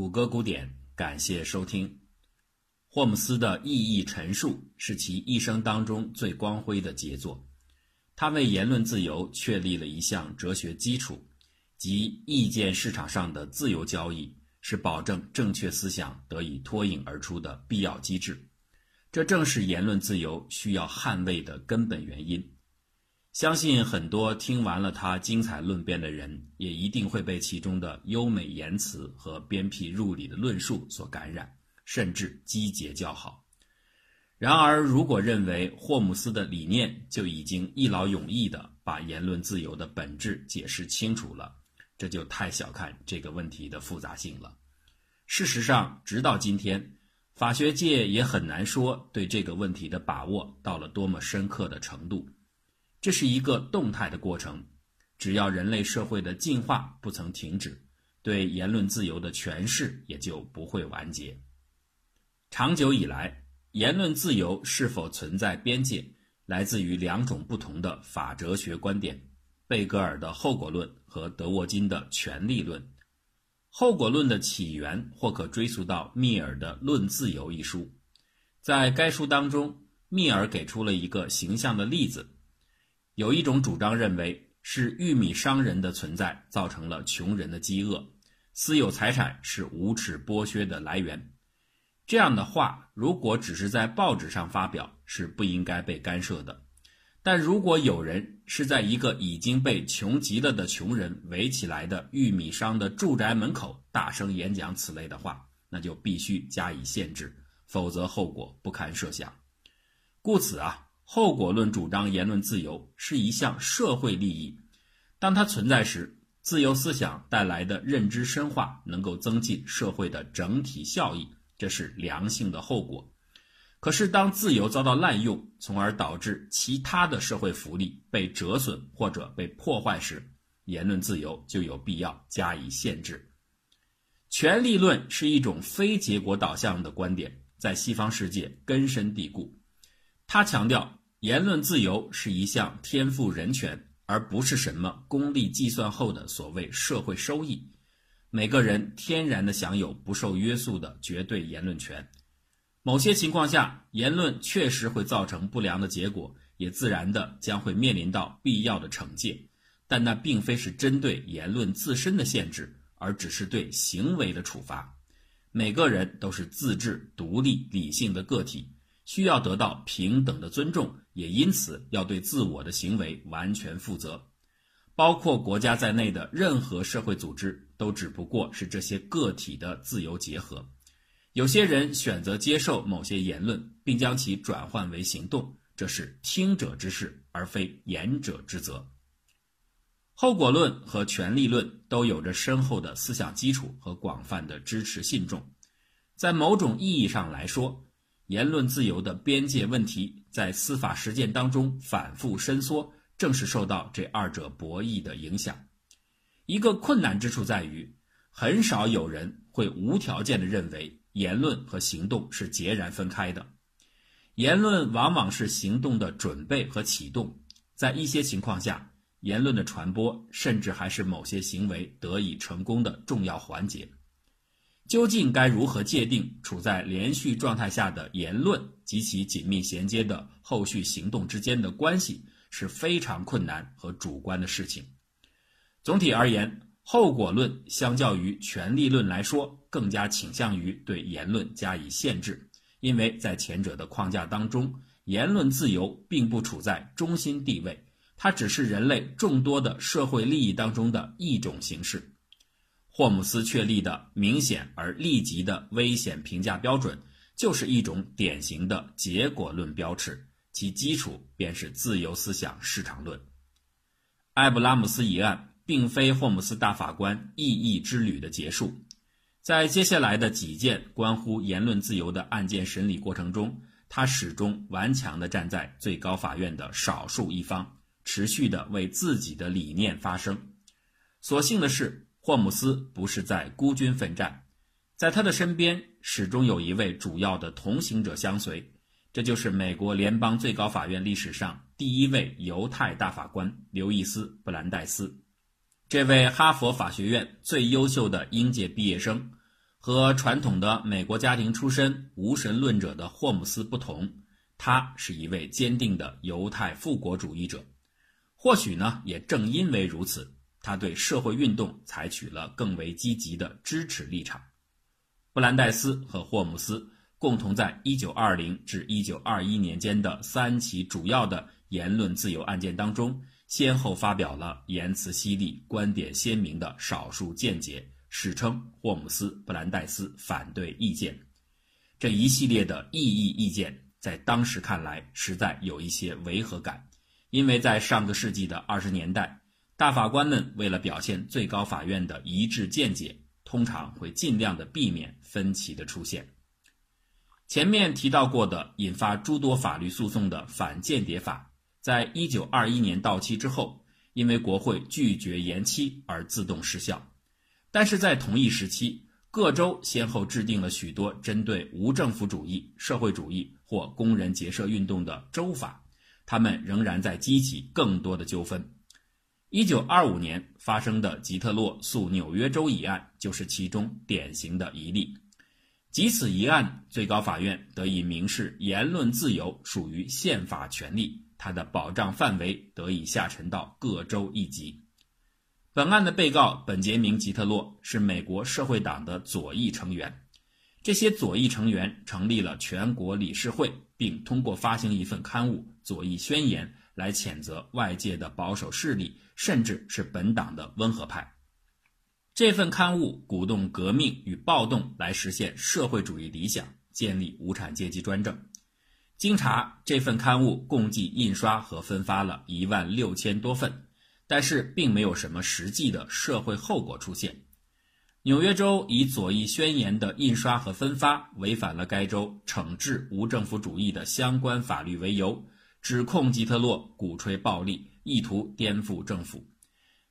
谷歌古典，感谢收听。霍姆斯的意义陈述是其一生当中最光辉的杰作，他为言论自由确立了一项哲学基础，即意见市场上的自由交易是保证正确思想得以脱颖而出的必要机制。这正是言论自由需要捍卫的根本原因。相信很多听完了他精彩论辩的人，也一定会被其中的优美言辞和鞭辟入里的论述所感染，甚至击节叫好。然而，如果认为霍姆斯的理念就已经一劳永逸地把言论自由的本质解释清楚了，这就太小看这个问题的复杂性了。事实上，直到今天，法学界也很难说对这个问题的把握到了多么深刻的程度。这是一个动态的过程，只要人类社会的进化不曾停止，对言论自由的诠释也就不会完结。长久以来，言论自由是否存在边界，来自于两种不同的法哲学观点：贝格尔的后果论和德沃金的权利论。后果论的起源或可追溯到密尔的《论自由》一书，在该书当中，密尔给出了一个形象的例子。有一种主张认为是玉米商人的存在造成了穷人的饥饿，私有财产是无耻剥削的来源。这样的话，如果只是在报纸上发表，是不应该被干涉的。但如果有人是在一个已经被穷极了的穷人围起来的玉米商的住宅门口大声演讲此类的话，那就必须加以限制，否则后果不堪设想。故此啊。后果论主张言论自由是一项社会利益，当它存在时，自由思想带来的认知深化能够增进社会的整体效益，这是良性的后果。可是，当自由遭到滥用，从而导致其他的社会福利被折损或者被破坏时，言论自由就有必要加以限制。权力论是一种非结果导向的观点，在西方世界根深蒂固，他强调。言论自由是一项天赋人权，而不是什么功利计算后的所谓社会收益。每个人天然的享有不受约束的绝对言论权。某些情况下，言论确实会造成不良的结果，也自然的将会面临到必要的惩戒。但那并非是针对言论自身的限制，而只是对行为的处罚。每个人都是自治、独立、理性的个体。需要得到平等的尊重，也因此要对自我的行为完全负责。包括国家在内的任何社会组织，都只不过是这些个体的自由结合。有些人选择接受某些言论，并将其转换为行动，这是听者之事，而非言者之责。后果论和权力论都有着深厚的思想基础和广泛的支持信众。在某种意义上来说，言论自由的边界问题在司法实践当中反复伸缩，正是受到这二者博弈的影响。一个困难之处在于，很少有人会无条件的认为言论和行动是截然分开的。言论往往是行动的准备和启动，在一些情况下，言论的传播甚至还是某些行为得以成功的重要环节。究竟该如何界定处在连续状态下的言论及其紧密衔接的后续行动之间的关系，是非常困难和主观的事情。总体而言，后果论相较于权力论来说，更加倾向于对言论加以限制，因为在前者的框架当中，言论自由并不处在中心地位，它只是人类众多的社会利益当中的一种形式。霍姆斯确立的明显而立即的危险评价标准，就是一种典型的结果论标尺，其基础便是自由思想市场论。埃布拉姆斯一案并非霍姆斯大法官异议之旅的结束，在接下来的几件关乎言论自由的案件审理过程中，他始终顽强地站在最高法院的少数一方，持续地为自己的理念发声。所幸的是。霍姆斯不是在孤军奋战，在他的身边始终有一位主要的同行者相随，这就是美国联邦最高法院历史上第一位犹太大法官刘易斯·布兰代斯。这位哈佛法学院最优秀的应届毕业生，和传统的美国家庭出身、无神论者的霍姆斯不同，他是一位坚定的犹太复国主义者。或许呢，也正因为如此，他对社会运动采取了更为积极的支持立场。布兰代斯和霍姆斯共同在1920至1921年间的三起主要的言论自由案件当中，先后发表了言辞犀利、观点鲜明的少数见解。史称霍姆斯布兰代斯反对意见，这一系列的异议意见在当时看来实在有一些违和感，因为在上个世纪的二十年代，大法官们为了表现最高法院的一致见解，通常会尽量的避免分歧的出现。前面提到过的引发诸多法律诉讼的反间谍法，在一九二一年到期之后，因为国会拒绝延期而自动失效。但是在同一时期，各州先后制定了许多针对无政府主义、社会主义或工人结社运动的州法，他们仍然在激起更多的纠纷。一九二五年发生的吉特洛诉纽约州一案就是其中典型的一例。即此一案，最高法院得以明示言论自由属于宪法权利，它的保障范围得以下沉到各州一级。本案的被告本杰明·吉特洛是美国社会党的左翼成员。这些左翼成员成立了全国理事会，并通过发行一份刊物《左翼宣言》来谴责外界的保守势力，甚至是本党的温和派。这份刊物鼓动革命与暴动来实现社会主义理想，建立无产阶级专政。经查，这份刊物共计印刷和分发了一万六千多份。但是并没有什么实际的社会后果出现。纽约州以左翼宣言的印刷和分发违反了该州惩治无政府主义的相关法律为由，指控吉特洛鼓吹暴力，意图颠覆政府。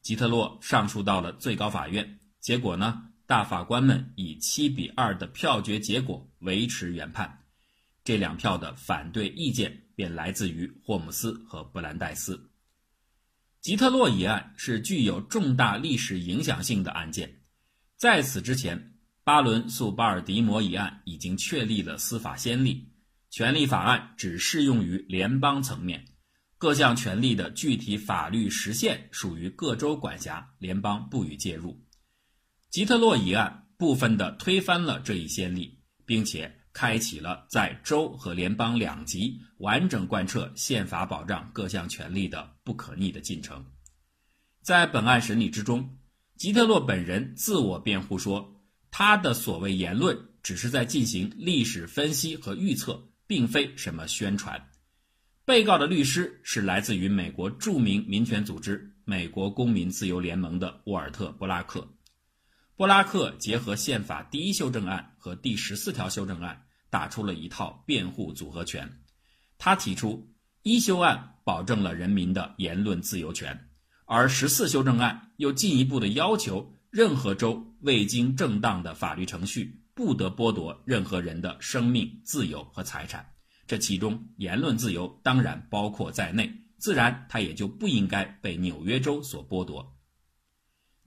吉特洛上诉到了最高法院，结果呢，大法官们以七比二的票决结果维持原判。这两票的反对意见便来自于霍姆斯和布兰代斯。吉特洛一案是具有重大历史影响性的案件，在此之前，巴伦诉巴尔的摩一案已经确立了司法先例。权利法案只适用于联邦层面，各项权利的具体法律实现属于各州管辖，联邦不予介入。吉特洛一案部分的推翻了这一先例，并且。开启了在州和联邦两级完整贯彻宪法保障各项权利的不可逆的进程。在本案审理之中，吉特洛本人自我辩护说，他的所谓言论只是在进行历史分析和预测，并非什么宣传。被告的律师是来自于美国著名民权组织美国公民自由联盟的沃尔特·布拉克。布拉克结合宪法第一修正案和第十四条修正案。打出了一套辩护组合拳。他提出，一修案保证了人民的言论自由权，而十四修正案又进一步的要求，任何州未经正当的法律程序，不得剥夺任何人的生命、自由和财产。这其中，言论自由当然包括在内，自然他也就不应该被纽约州所剥夺。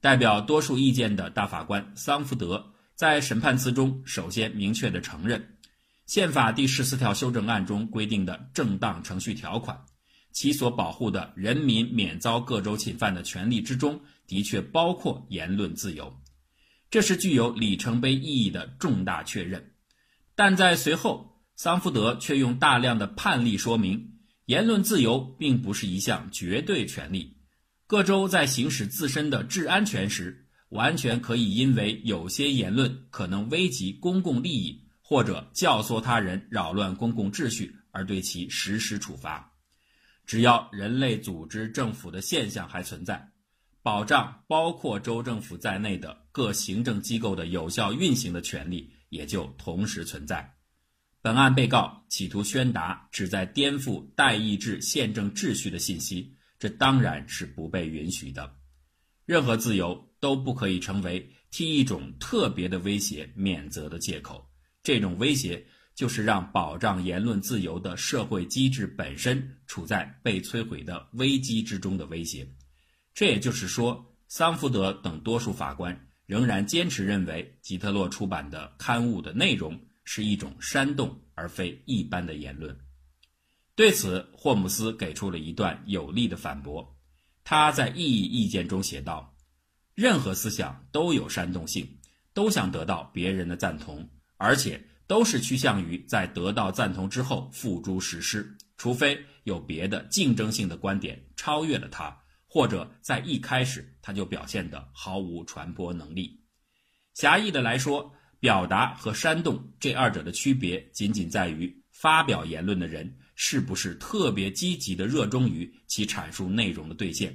代表多数意见的大法官桑福德在审判词中首先明确地承认。宪法第十四条修正案中规定的正当程序条款，其所保护的人民免遭各州侵犯的权利之中，的确包括言论自由，这是具有里程碑意义的重大确认。但在随后，桑福德却用大量的判例说明，言论自由并不是一项绝对权利，各州在行使自身的治安权时，完全可以因为有些言论可能危及公共利益。或者教唆他人扰乱公共秩序而对其实施处罚，只要人类组织政府的现象还存在，保障包括州政府在内的各行政机构的有效运行的权利也就同时存在。本案被告企图宣达旨在颠覆代议制宪政秩序的信息，这当然是不被允许的。任何自由都不可以成为替一种特别的威胁免责的借口。这种威胁就是让保障言论自由的社会机制本身处在被摧毁的危机之中的威胁。这也就是说，桑福德等多数法官仍然坚持认为吉特洛出版的刊物的内容是一种煽动而非一般的言论。对此，霍姆斯给出了一段有力的反驳。他在异议意见中写道：“任何思想都有煽动性，都想得到别人的赞同，而且都是趋向于在得到赞同之后付诸实施，除非有别的竞争性的观点超越了它。”或者在一开始他就表现得毫无传播能力。狭义的来说，表达和煽动这二者的区别，仅仅在于发表言论的人是不是特别积极的热衷于其阐述内容的兑现。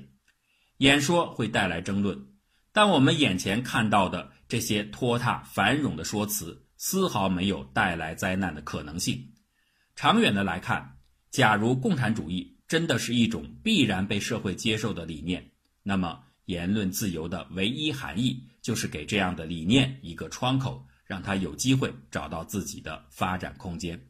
演说会带来争论，但我们眼前看到的这些拖沓繁冗的说辞，丝毫没有带来灾难的可能性。长远的来看，假如共产主义。真的是一种必然被社会接受的理念，那么言论自由的唯一含义就是给这样的理念一个窗口，让他有机会找到自己的发展空间。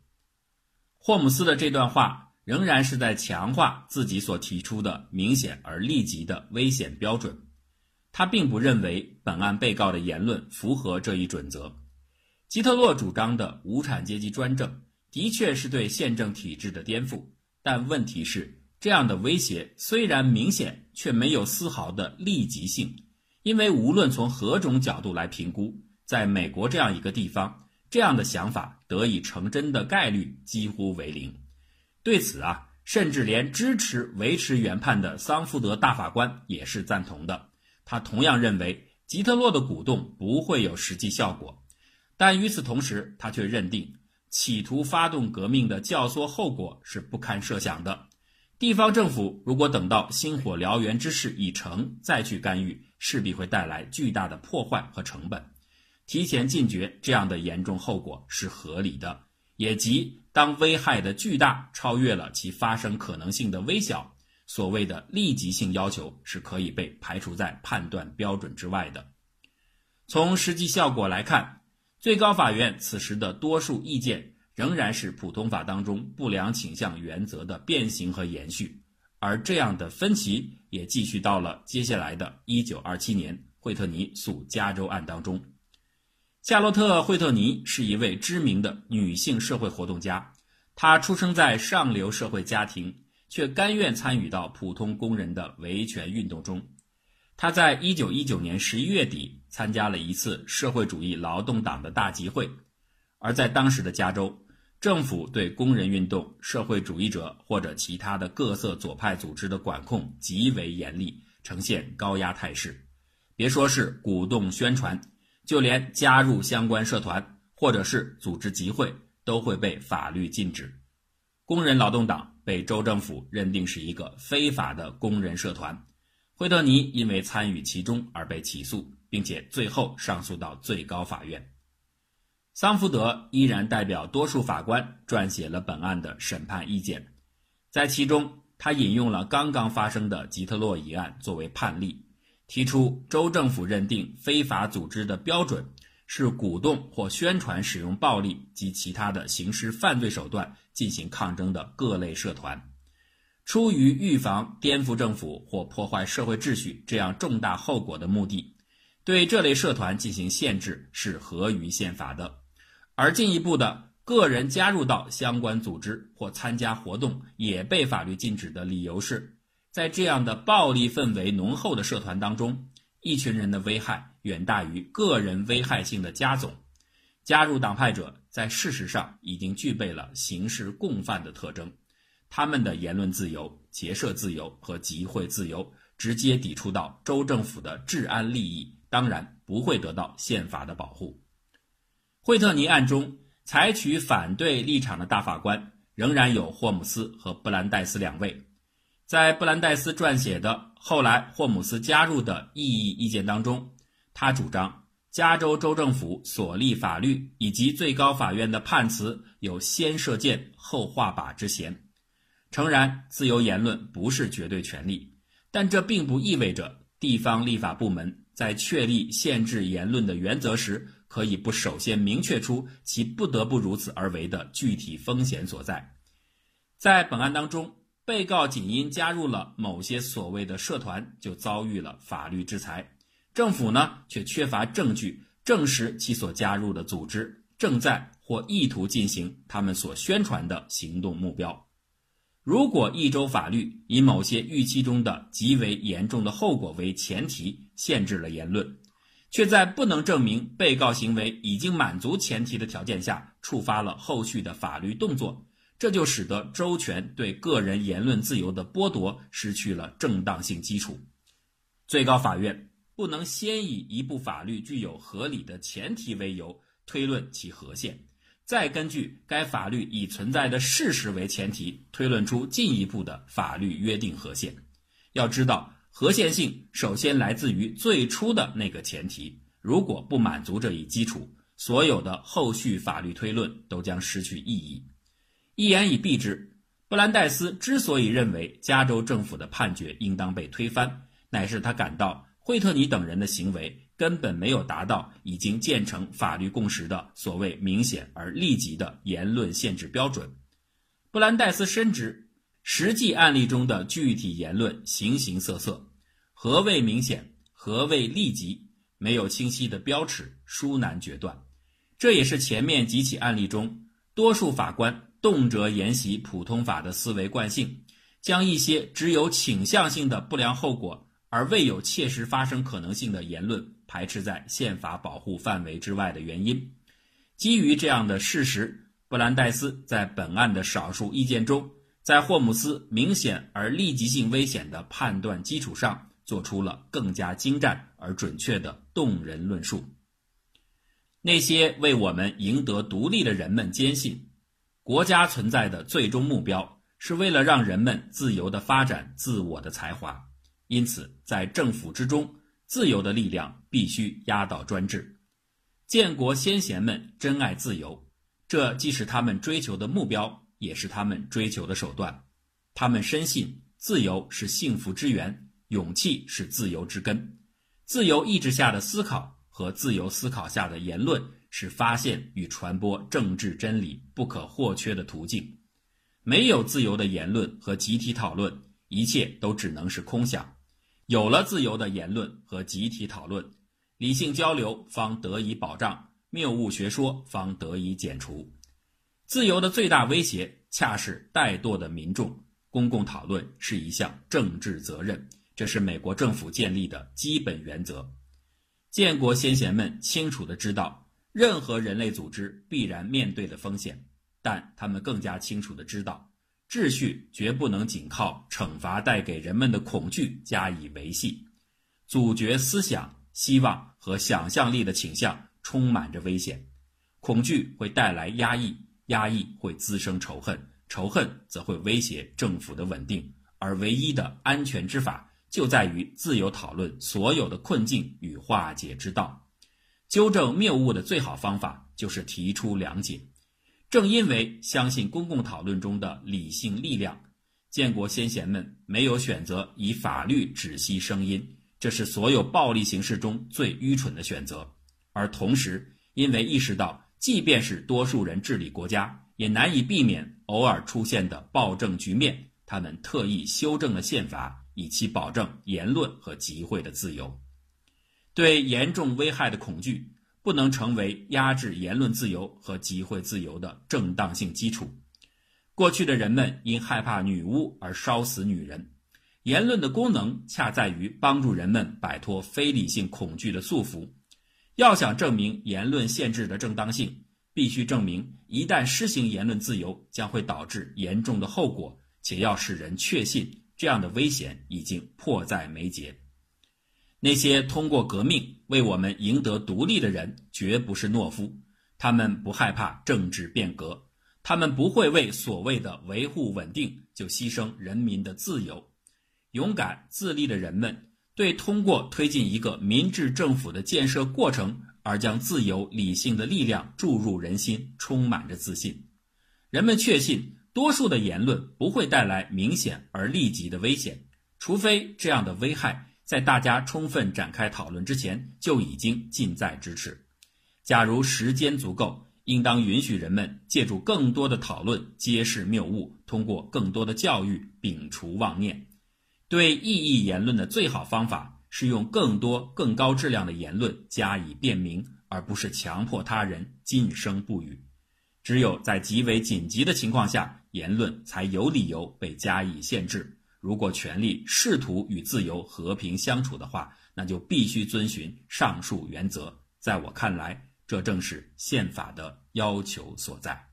霍姆斯的这段话仍然是在强化自己所提出的明显而立即的危险标准。他并不认为本案被告的言论符合这一准则。基特洛主张的无产阶级专政的确是对宪政体制的颠覆。但问题是，这样的威胁虽然明显，却没有丝毫的立即性，因为无论从何种角度来评估，在美国这样一个地方，这样的想法得以成真的概率几乎为零。对此啊，甚至连支持维持原判的桑福德大法官也是赞同的。他同样认为吉特洛的鼓动不会有实际效果，但与此同时，他却认定。企图发动革命的教唆后果是不堪设想的。地方政府如果等到星火燎原之势已成再去干预，势必会带来巨大的破坏和成本。提前禁绝这样的严重后果是合理的，也即当危害的巨大超越了其发生可能性的微小，所谓的立即性要求是可以被排除在判断标准之外的。从实际效果来看。最高法院此时的多数意见仍然是普通法当中不良倾向原则的变形和延续，而这样的分歧也继续到了接下来的1927年惠特尼诉加州案当中。夏洛特·惠特尼是一位知名的女性社会活动家，她出生在上流社会家庭，却甘愿参与到普通工人的维权运动中。他在1919年11月底。参加了一次社会主义劳动党的大集会，而在当时的加州，政府对工人运动、社会主义者或者其他的各色左派组织的管控极为严厉，呈现高压态势。别说是鼓动宣传，就连加入相关社团或者是组织集会，都会被法律禁止。工人劳动党被州政府认定是一个非法的工人社团，惠特尼因为参与其中而被起诉。并且最后上诉到最高法院。桑福德依然代表多数法官撰写了本案的审判意见，在其中，他引用了刚刚发生的吉特洛一案作为判例，提出州政府认定非法组织的标准是鼓动或宣传使用暴力及其他的刑事犯罪手段进行抗争的各类社团，出于预防颠覆政府或破坏社会秩序这样重大后果的目的。对这类社团进行限制是合于宪法的，而进一步的个人加入到相关组织或参加活动也被法律禁止的理由是，在这样的暴力氛围浓厚的社团当中，一群人的危害远大于个人危害性的加总。加入党派者在事实上已经具备了刑事共犯的特征，他们的言论自由、结社自由和集会自由直接抵触到州政府的治安利益。当然不会得到宪法的保护。惠特尼案中采取反对立场的大法官仍然有霍姆斯和布兰代斯两位。在布兰代斯撰写的后来霍姆斯加入的异议意见当中，他主张加州州政府所立法律以及最高法院的判词有先射箭后画靶之嫌。诚然，自由言论不是绝对权利，但这并不意味着地方立法部门。在确立限制言论的原则时，可以不首先明确出其不得不如此而为的具体风险所在。在本案当中，被告仅因加入了某些所谓的社团，就遭遇了法律制裁，政府呢却缺乏证据证实其所加入的组织正在或意图进行他们所宣传的行动目标。如果一州法律以某些预期中的极为严重的后果为前提限制了言论，却在不能证明被告行为已经满足前提的条件下触发了后续的法律动作，这就使得州权对个人言论自由的剥夺失去了正当性基础。最高法院不能先以一部法律具有合理的前提为由推论其合宪。再根据该法律已存在的事实为前提，推论出进一步的法律约定和限。要知道，和限性首先来自于最初的那个前提。如果不满足这一基础，所有的后续法律推论都将失去意义。一言以蔽之，布兰代斯之所以认为加州政府的判决应当被推翻，乃是他感到惠特尼等人的行为。根本没有达到已经建成法律共识的所谓明显而立即的言论限制标准。布兰代斯深知，实际案例中的具体言论形形色色，何谓明显，何谓立即，没有清晰的标尺，殊难决断。这也是前面几起案例中，多数法官动辄沿袭普通法的思维惯性，将一些只有倾向性的不良后果而未有切实发生可能性的言论。排斥在宪法保护范围之外的原因。基于这样的事实，布兰代斯在本案的少数意见中，在霍姆斯明显而立即性危险的判断基础上，做出了更加精湛而准确的动人论述。那些为我们赢得独立的人们坚信，国家存在的最终目标是为了让人们自由地发展自我的才华，因此在政府之中。自由的力量必须压倒专制。建国先贤们珍爱自由，这既是他们追求的目标，也是他们追求的手段。他们深信自由是幸福之源，勇气是自由之根。自由意志下的思考和自由思考下的言论是发现与传播政治真理不可或缺的途径。没有自由的言论和集体讨论，一切都只能是空想。有了自由的言论和集体讨论，理性交流方得以保障，谬误学说方得以减除。自由的最大威胁恰是怠惰的民众。公共讨论是一项政治责任，这是美国政府建立的基本原则。建国先贤们清楚地知道，任何人类组织必然面对的风险，但他们更加清楚地知道。秩序绝不能仅靠惩罚带给人们的恐惧加以维系，阻绝思想、希望和想象力的倾向充满着危险。恐惧会带来压抑，压抑会滋生仇恨，仇恨则会威胁政府的稳定。而唯一的安全之法，就在于自由讨论所有的困境与化解之道。纠正谬误的最好方法，就是提出良解。正因为相信公共讨论中的理性力量，建国先贤们没有选择以法律止息声音，这是所有暴力形式中最愚蠢的选择。而同时，因为意识到，即便是多数人治理国家，也难以避免偶尔出现的暴政局面，他们特意修正了宪法，以期保证言论和集会的自由。对严重危害的恐惧。不能成为压制言论自由和集会自由的正当性基础。过去的人们因害怕女巫而烧死女人。言论的功能恰在于帮助人们摆脱非理性恐惧的束缚。要想证明言论限制的正当性，必须证明一旦施行言论自由将会导致严重的后果，且要使人确信这样的危险已经迫在眉睫。那些通过革命为我们赢得独立的人，绝不是懦夫。他们不害怕政治变革，他们不会为所谓的维护稳定就牺牲人民的自由。勇敢自立的人们，对通过推进一个民治政府的建设过程而将自由理性的力量注入人心，充满着自信。人们确信，多数的言论不会带来明显而立即的危险，除非这样的危害。在大家充分展开讨论之前，就已经近在咫尺。假如时间足够，应当允许人们借助更多的讨论揭示谬误，通过更多的教育摒除妄念。对异议言论的最好方法是用更多、更高质量的言论加以辩明，而不是强迫他人噤声不语。只有在极为紧急的情况下，言论才有理由被加以限制。如果权力试图与自由和平相处的话，那就必须遵循上述原则。在我看来，这正是宪法的要求所在。